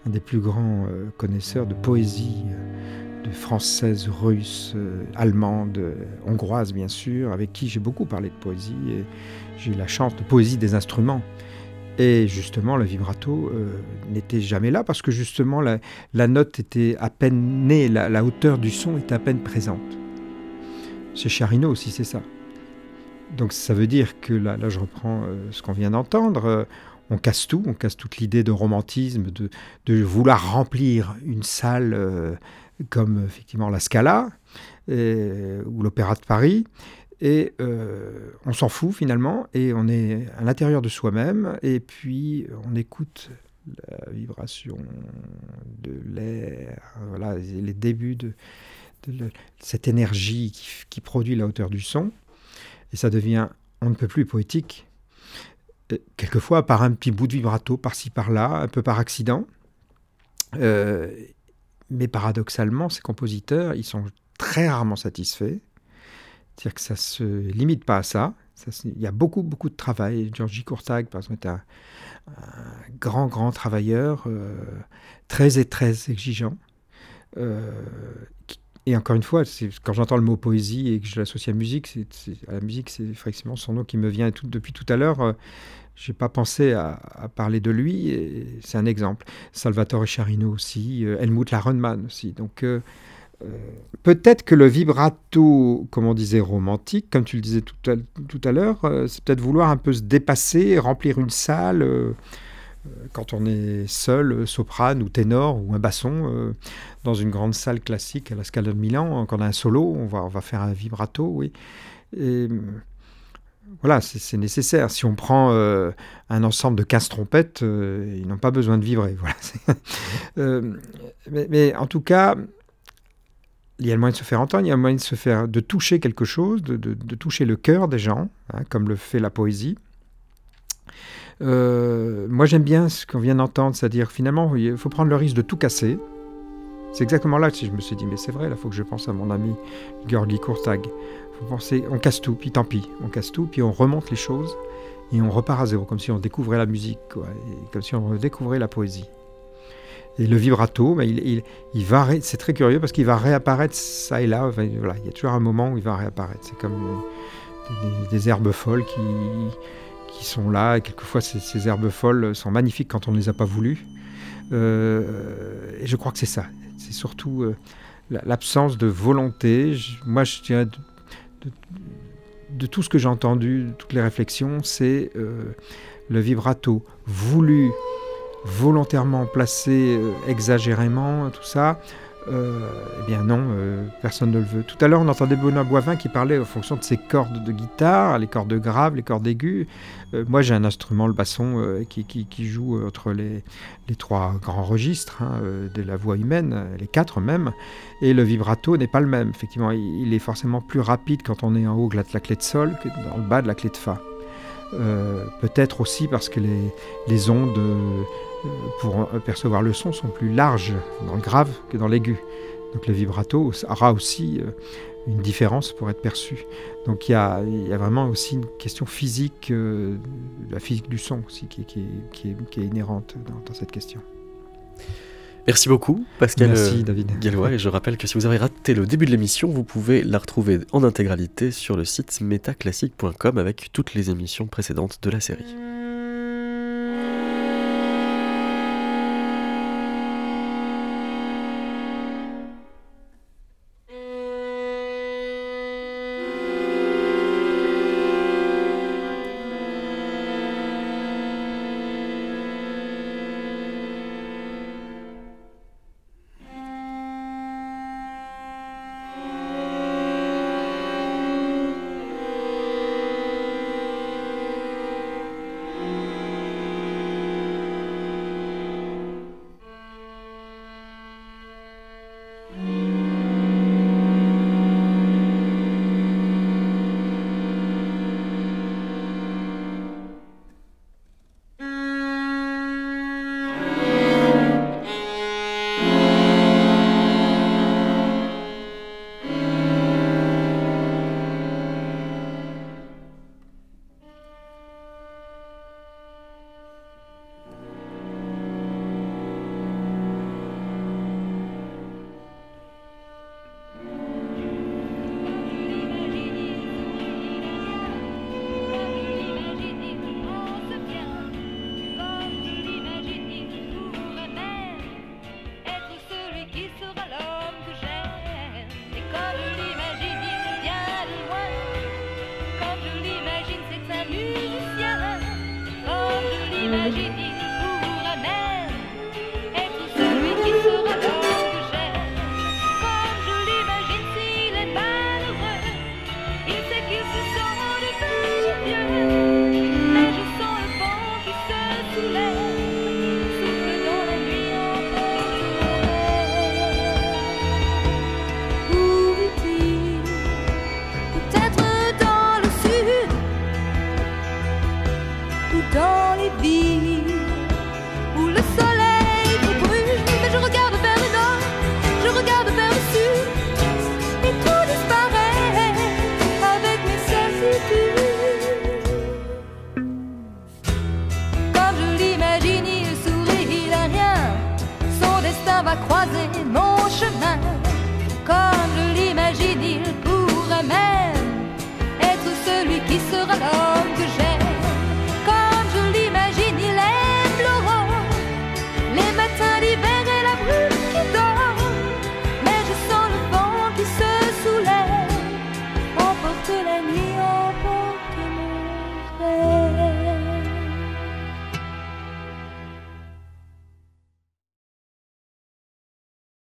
un des plus grands euh, connaisseurs de poésie, euh, de française, russe, allemande, hongroise bien sûr, avec qui j'ai beaucoup parlé de poésie et j'ai eu la chance de poésie des instruments. Et justement, le vibrato euh, n'était jamais là parce que justement la, note était à peine née, la, hauteur du son est à peine présente. Chez Charino aussi, c'est ça. Donc ça veut dire que là, je reprends euh, ce qu'on vient d'entendre. euh, on casse tout, on casse toute l'idée de romantisme, de, vouloir remplir une salle comme effectivement la Scala ou l'Opéra de Paris. Et euh, on s'en fout finalement, et on est à l'intérieur de soi-même, et puis on écoute la vibration de l'air, voilà, les débuts de, cette énergie qui, produit la hauteur du son, et ça devient, on ne peut plus poétique, euh, quelquefois par un petit bout de vibrato par-ci par-là, un peu par accident. Euh, mais paradoxalement, ces compositeurs, ils sont très rarement satisfaits. C'est-à-dire que ça se limite pas à ça. Il y a beaucoup, beaucoup de travail. Georgi Courtag, par exemple, est un, grand, grand travailleur, euh, très et très exigeant. Euh, et encore une fois, quand j'entends le mot poésie et que je l'associe à musique, à la musique, c'est effectivement son nom qui me vient. Depuis tout à l'heure, euh, j'ai pas pensé à, parler de lui. C'est un exemple. Salvatore Charino aussi, euh, Helmut Larenmann aussi. Donc peut-être que le vibrato, comme on disait, romantique, comme tu le disais tout à, l'heure, euh, c'est peut-être vouloir un peu se dépasser, remplir une salle. euh, euh, quand on est seul, soprane ou ténor ou un basson, dans une grande salle classique à la Scala de Milan, quand on a un solo, on va, faire un vibrato, oui. Euh, voilà, c'est nécessaire. Si on prend un ensemble de 15 trompettes, ils n'ont pas besoin de vibrer. Mais en tout cas, il y a le moyen de se faire entendre, il y a le moyen de se faire, de toucher quelque chose, de, de- toucher le cœur des gens, hein, comme le fait la poésie. Euh, moi, j'aime bien ce qu'on vient d'entendre, c'est-à-dire finalement, il faut prendre le risque de tout casser. C'est exactement là que je me suis dit, mais c'est vrai, il faut que je pense à mon ami Georgi Kurtag. Faut penser, on casse tout, puis tant pis, on casse tout, puis on remonte les choses et on repart à zéro, comme si on découvrait la musique, comme si on redécouvrait la poésie. Et le vibrato, il, va, c'est très curieux parce qu'il va réapparaître ça et là. Voilà, il y a toujours un moment où il va réapparaître. C'est comme des, herbes folles qui, sont là. Et quelquefois, ces, herbes folles sont magnifiques quand on ne les a pas voulues. Euh, et je crois que c'est ça. C'est surtout euh, la- l'absence de volonté. Moi, je dirais de tout ce que j'ai entendu, de toutes les réflexions, c'est euh, le vibrato voulu, volontairement placé, euh, exagérément, tout ça. Euh, eh bien non, euh, personne ne le veut. Tout à l'heure, on entendait Benoît Boivin qui parlait en fonction de ses cordes de guitare, les cordes graves, les cordes aiguës. Moi, j'ai un instrument, le basson, qui, joue entre les, trois grands registres hein, de la voix humaine, les quatre même. Et le vibrato n'est pas le même. Effectivement, il, est forcément plus rapide quand on est en haut de la, clé de sol que dans le bas de la clé de fa. Peut-être aussi parce que les, ondes pour percevoir le son sont plus larges dans le grave que dans l'aigu. Donc le vibrato aura aussi euh, une différence pour être perçu. Donc il y a, il y a vraiment aussi une question physique, euh, la physique du son aussi qui, est- qui qui est- qui est inhérente dans, dans cette question. Merci beaucoup, Pascal Merci, euh, David. Gallois. Et je rappelle que si vous avez raté le début de l'émission, vous pouvez la retrouver en intégralité sur le site metaclassique.com avec toutes les émissions précédentes de la série.